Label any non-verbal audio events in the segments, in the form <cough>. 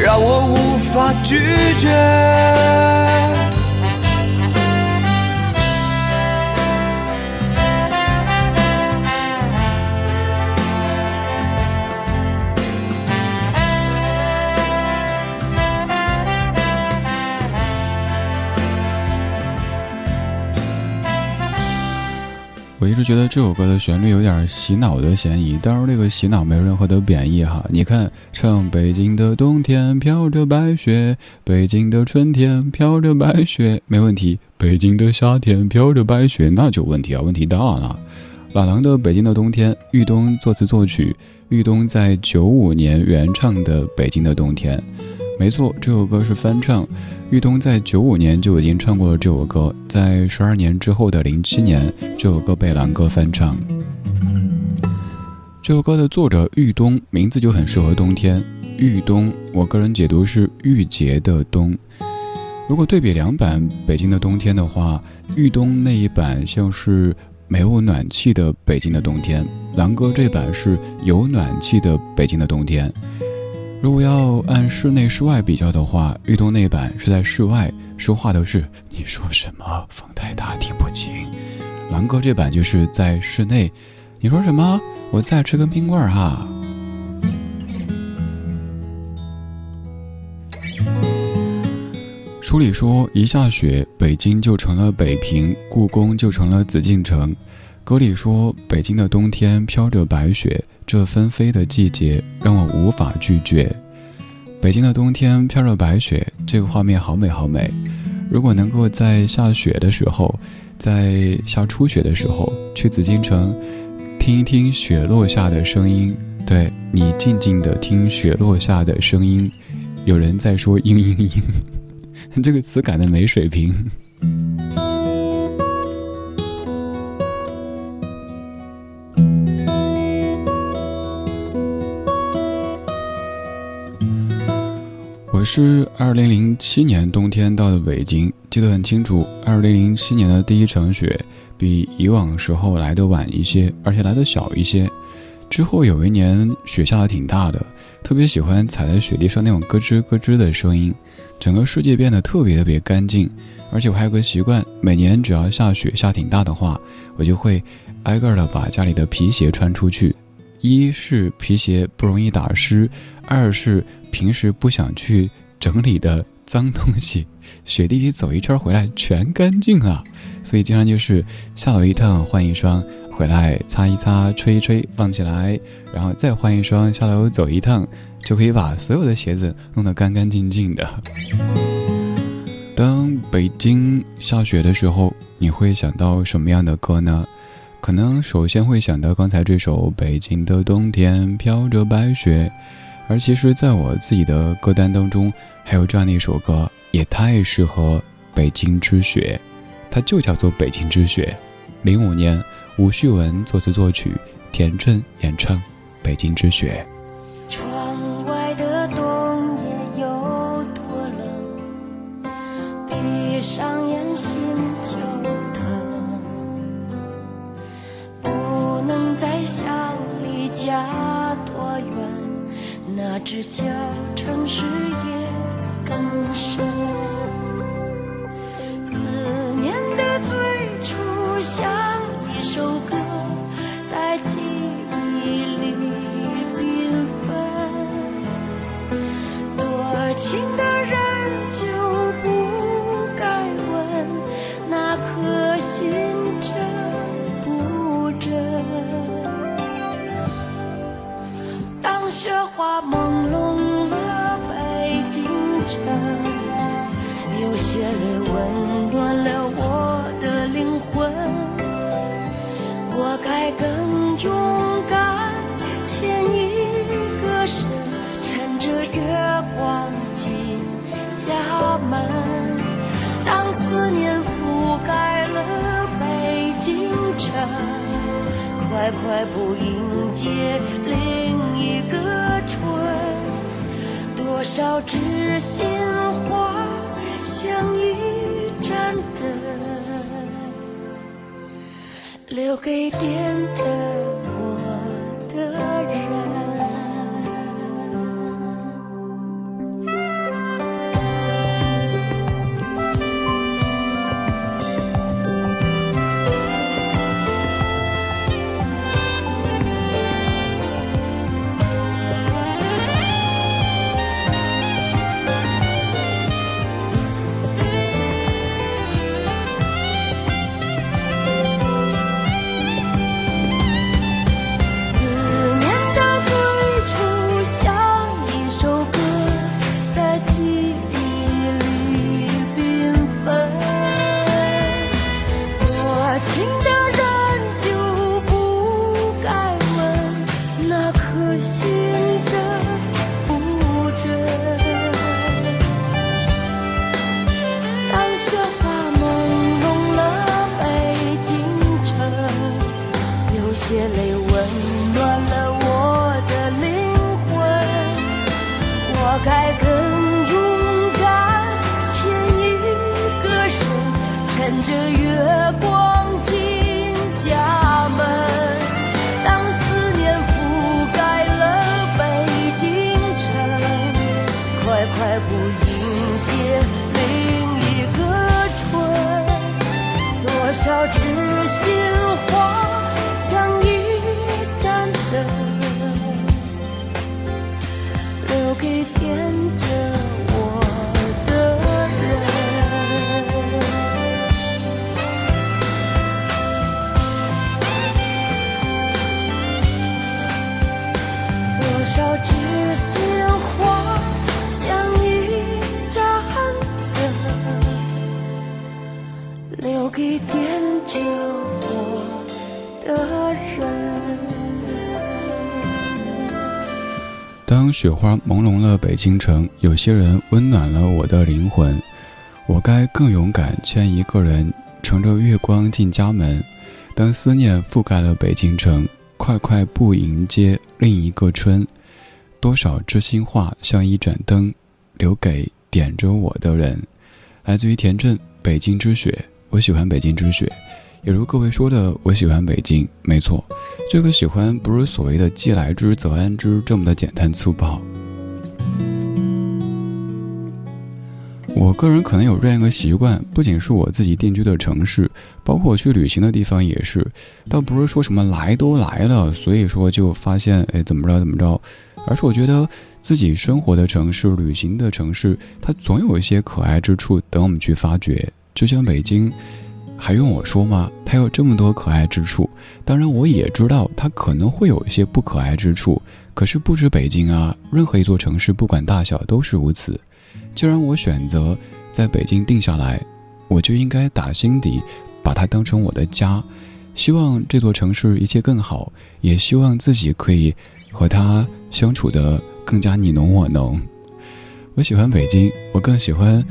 让我无法拒绝。我一直觉得这首歌的旋律有点洗脑的嫌疑，当然这个洗脑没有任何的贬义哈。你看，唱北京的冬天飘着白雪，北京的春天飘着白雪，没问题；北京的夏天飘着白雪，那就问题啊，问题大了。老狼的《北京的冬天》，玉东作词作曲，玉东在九五年原唱的《北京的冬天》。没错，这首歌是翻唱。玉东在九五年就已经唱过了这首歌，在十二年之后的零七年，这首歌被狼哥翻唱。这首歌的作者玉东名字就很适合冬天。玉东，我个人解读是玉洁的冬。如果对比两版北京的冬天的话，玉东那一版像是没有暖气的北京的冬天，狼哥这版是有暖气的北京的冬天。如果要按室内室外比较的话，玉东那版是在室外，说话都是你说什么，风太大听不清。狼哥这版就是在室内，你说什么？我再吃根冰棍儿哈。书里说，一下雪，北京就成了北平，故宫就成了紫禁城。歌里说，北京的冬天飘着白雪。这纷飞的季节让我无法拒绝。北京的冬天飘着白雪，这个画面好美好美。如果能够在下雪的时候，在下初雪的时候去紫禁城，听一听雪落下的声音，对你静静的听雪落下的声音，有人在说嘤嘤嘤，这个词改的没水平。我是二零零七年冬天到的北京，记得很清楚。二零零七年的第一场雪，比以往时候来的晚一些，而且来的小一些。之后有一年雪下的挺大的，特别喜欢踩在雪地上那种咯吱咯吱的声音，整个世界变得特别特别干净。而且我还有个习惯，每年只要下雪下挺大的话，我就会挨个的把家里的皮鞋穿出去。一是皮鞋不容易打湿，二是平时不想去整理的脏东西，<laughs> 雪地里走一圈回来全干净了。所以经常就是下楼一趟换一双，回来擦一擦、吹一吹放起来，然后再换一双，下楼走一趟，就可以把所有的鞋子弄得干干净净的。当北京下雪的时候，你会想到什么样的歌呢？可能首先会想到刚才这首《北京的冬天飘着白雪》，而其实在我自己的歌单当中，还有这样的一首歌，也太适合北京之雪，它就叫做《北京之雪》。零五年，吴旭文作词作曲，田震演唱《北京之雪》。只叫城市也更深。快快步迎接另一个春。多少知心话，像一盏灯，留给点着我的人。当雪花朦胧了北京城，有些人温暖了我的灵魂。我该更勇敢，牵一个人，乘着月光进家门。当思念覆盖了北京城，快快步迎接另一个春。多少知心话像一盏灯，留给点着我的人。来自于田震，《北京之雪》，我喜欢北京之雪。也如各位说的，我喜欢北京，没错。这个喜欢不是所谓的既来之则安之这么的简单粗暴。我个人可能有这样一个习惯，不仅是我自己定居的城市，包括我去旅行的地方也是。倒不是说什么来都来了，所以说就发现哎怎么着怎么着，而是我觉得自己生活的城市、旅行的城市，它总有一些可爱之处等我们去发掘。就像北京。还用我说吗？它有这么多可爱之处，当然我也知道它可能会有一些不可爱之处。可是不止北京啊，任何一座城市，不管大小，都是如此。既然我选择在北京定下来，我就应该打心底把它当成我的家。希望这座城市一切更好，也希望自己可以和它相处的更加你侬我侬。我喜欢北京，我更喜欢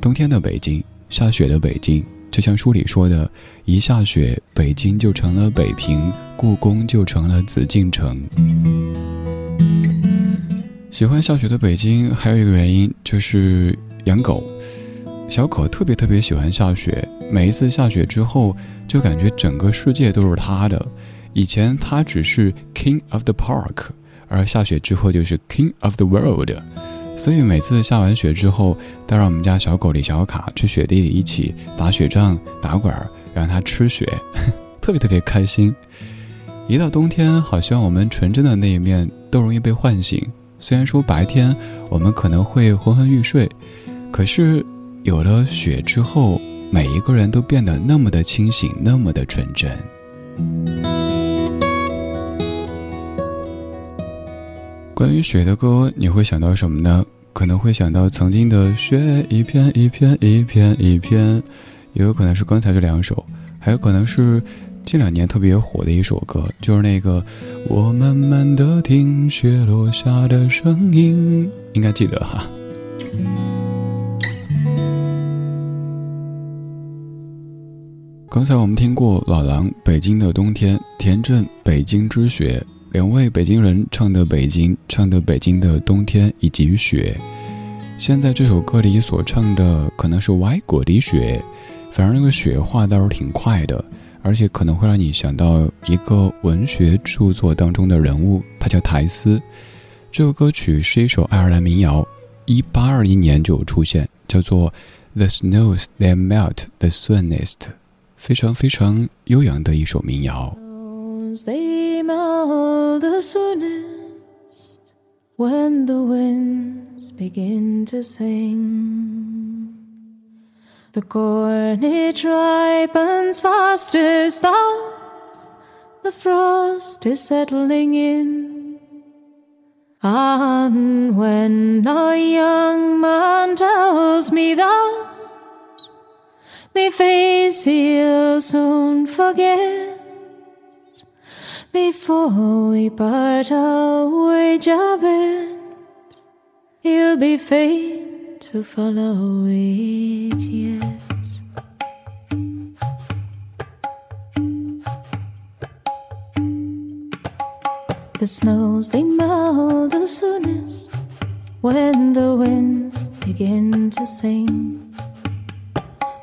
冬天的北京，下雪的北京。就像书里说的，一下雪，北京就成了北平，故宫就成了紫禁城。喜欢下雪的北京，还有一个原因就是养狗。小可特别特别喜欢下雪，每一次下雪之后，就感觉整个世界都是他的。以前他只是 king of the park，而下雪之后就是 king of the world。所以每次下完雪之后，都让我们家小狗李小卡去雪地里一起打雪仗、打滚儿，让它吃雪，特 <laughs> 别特别开心。一到冬天，好像我们纯真的那一面都容易被唤醒。虽然说白天我们可能会昏昏欲睡，可是有了雪之后，每一个人都变得那么的清醒，那么的纯真。关于雪的歌，你会想到什么呢？可能会想到曾经的雪一片一片一片一片，也有可能是刚才这两首，还有可能是近两年特别火的一首歌，就是那个我慢慢的听雪落下的声音，应该记得哈。刚才我们听过老狼《北京的冬天》，田震《北京之雪》。两位北京人唱的北京，唱的北京的冬天以及雪。现在这首歌里所唱的可能是外国的雪，反而那个雪化倒是挺快的，而且可能会让你想到一个文学著作当中的人物，他叫苔丝。这首歌曲是一首爱尔兰民谣，一八二一年就有出现，叫做《The Snows That Melt the Soonest》，非常非常悠扬的一首民谣。They melt the soonest when the winds begin to sing. The corn it ripens fastest as the frost is settling in. And when a young man tells me that me face he'll soon forget before we part our away, Jabez, he'll be fain to follow it, yes. The snows they melt the soonest when the winds begin to sing.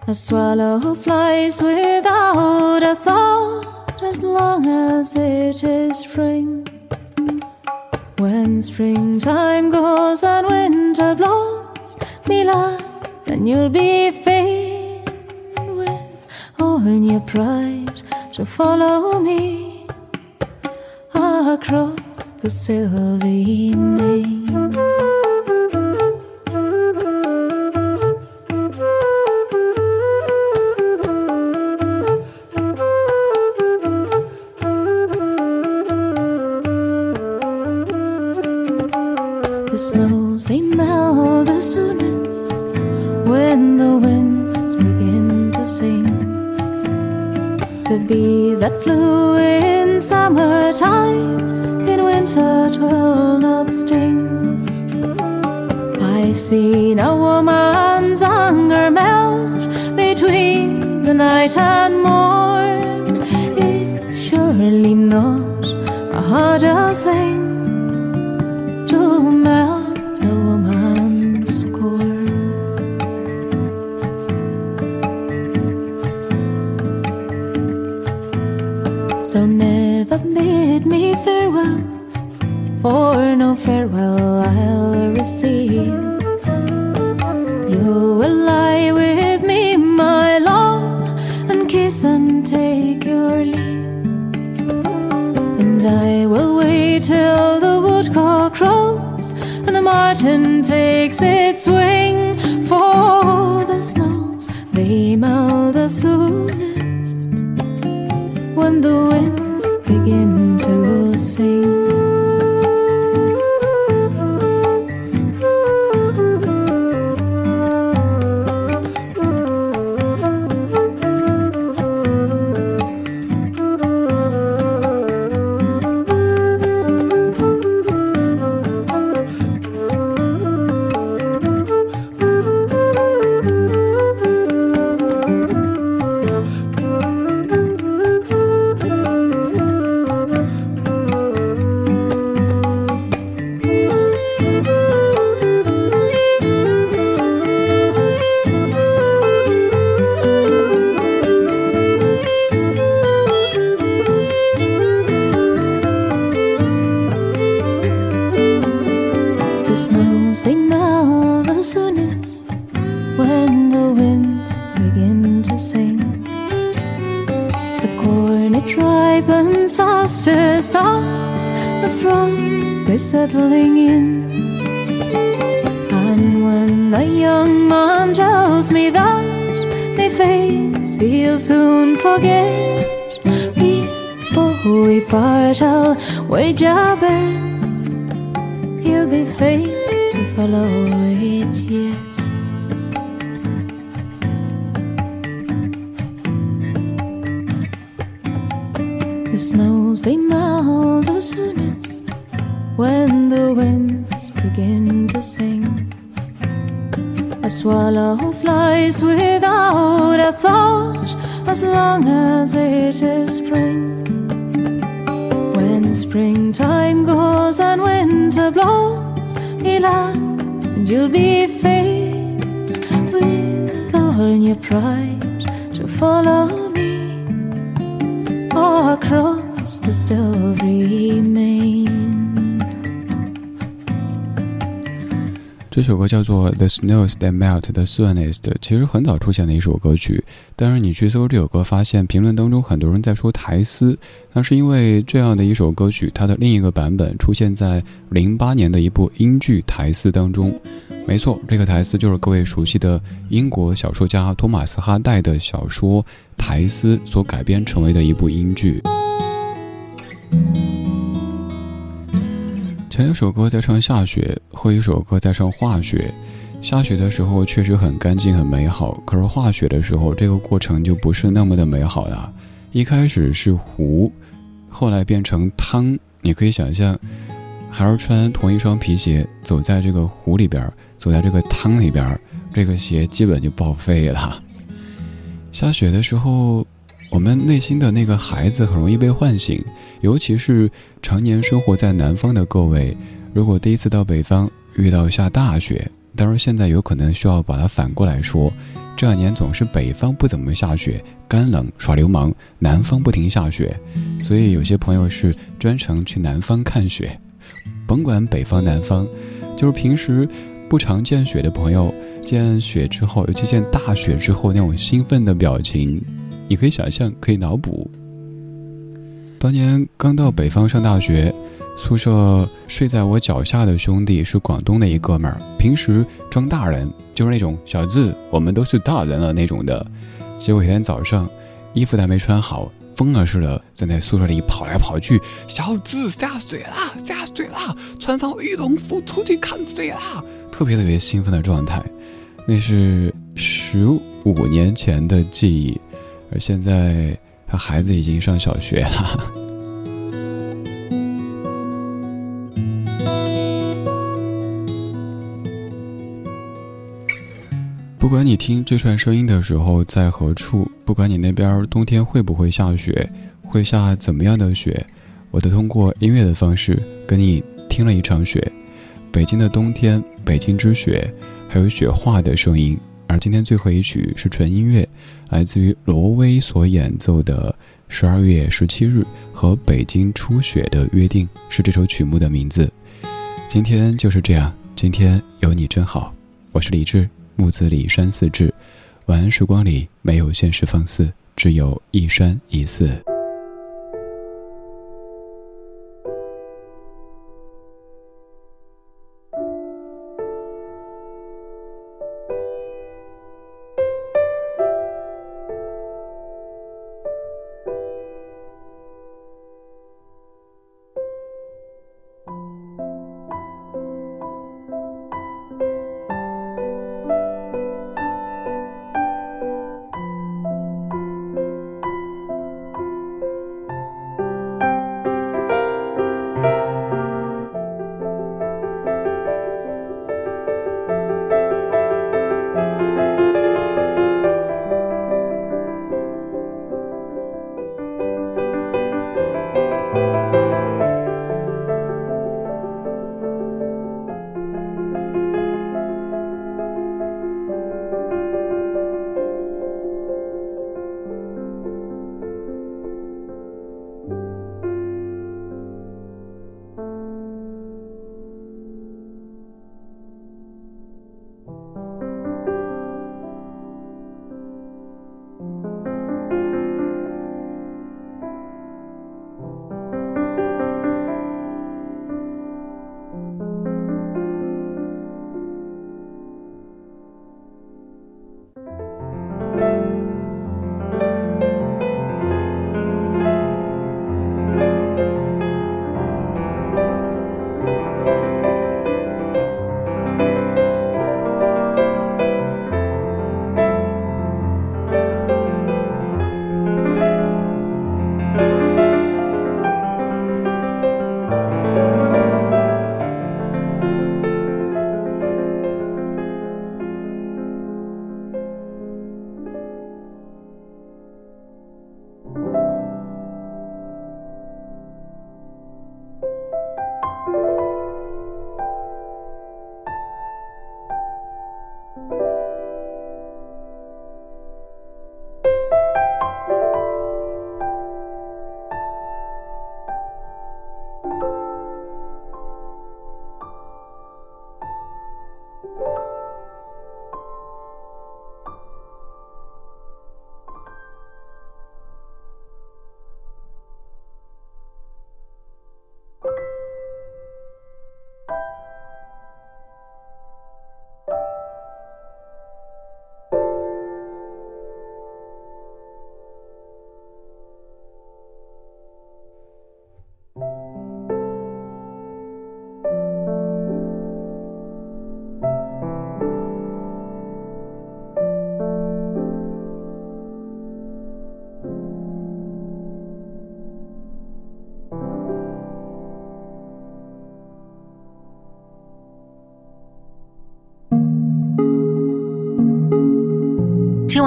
A swallow flies without a thought as long as it is spring. When springtime goes and winter blows, me love, then you'll be fain with all your pride to follow me across the silvery main. The snows they melt the soonest when the winds begin to sing. The bee that flew in summertime in winter will not sting. I've seen a woman's hunger melt between the night and morn. Farewell I'll receive. You will lie with me, my love, and kiss and take your leave. And I will wait till the woodcock crows and the martin takes its wing. For the snows they melt we part, I'll wager bet he'll be fain to follow it yet. The snows they melt the soonest when the winds begin to sing. A swallow flies without a thought as long as it is spring. When springtime goes and winter blows, and you'll be fain with all your pride to follow me across the silvery main. 这首歌叫做《The Snows That Melt the Soonest》，其实很早出现的一首歌曲。但是你去搜这首歌，发现评论当中很多人在说台丝，那是因为这样的一首歌曲，它的另一个版本出现在零八年的一部英剧台丝当中。没错，这个台丝就是各位熟悉的英国小说家托马斯哈代的小说《台丝》所改编成为的一部英剧。前两首歌在唱下雪，后一首歌在唱化雪。下雪的时候确实很干净很美好，可是化雪的时候，这个过程就不是那么的美好了。一开始是湖，后来变成汤。你可以想象，孩儿穿同一双皮鞋走在这个湖里边，走在这个汤里边，这个鞋基本就报废了。下雪的时候。我们内心的那个孩子很容易被唤醒，尤其是常年生活在南方的各位，如果第一次到北方遇到下大雪，当然现在有可能需要把它反过来说，这两年总是北方不怎么下雪，干冷耍流氓，南方不停下雪，所以有些朋友是专程去南方看雪，甭管北方南方，就是平时不常见雪的朋友，见雪之后，尤其见大雪之后那种兴奋的表情。你可以想象，可以脑补。当年刚到北方上大学，宿舍睡在我脚下的兄弟是广东的一哥们儿，平时装大人，就是那种小志，我们都是大人了那种的。结果一天早上，衣服还没穿好，疯了似的在那宿舍里跑来跑去。小志下水啦，下水啦！穿上羽绒服出去看水啦！特别特别兴奋的状态，那是十五年前的记忆，而现在。他孩子已经上小学了。<laughs> 不管你听这串声音的时候在何处，不管你那边冬天会不会下雪，会下怎么样的雪，我都通过音乐的方式跟你听了一场雪。北京的冬天，北京之雪，还有雪化的声音。而今天最后一曲是纯音乐，来自于罗威所演奏的《十二月十七日和北京初雪的约定》是这首曲目的名字。今天就是这样，今天有你真好。我是李志，木子李山寺志。晚安时光里没有现实放肆，只有一山一寺。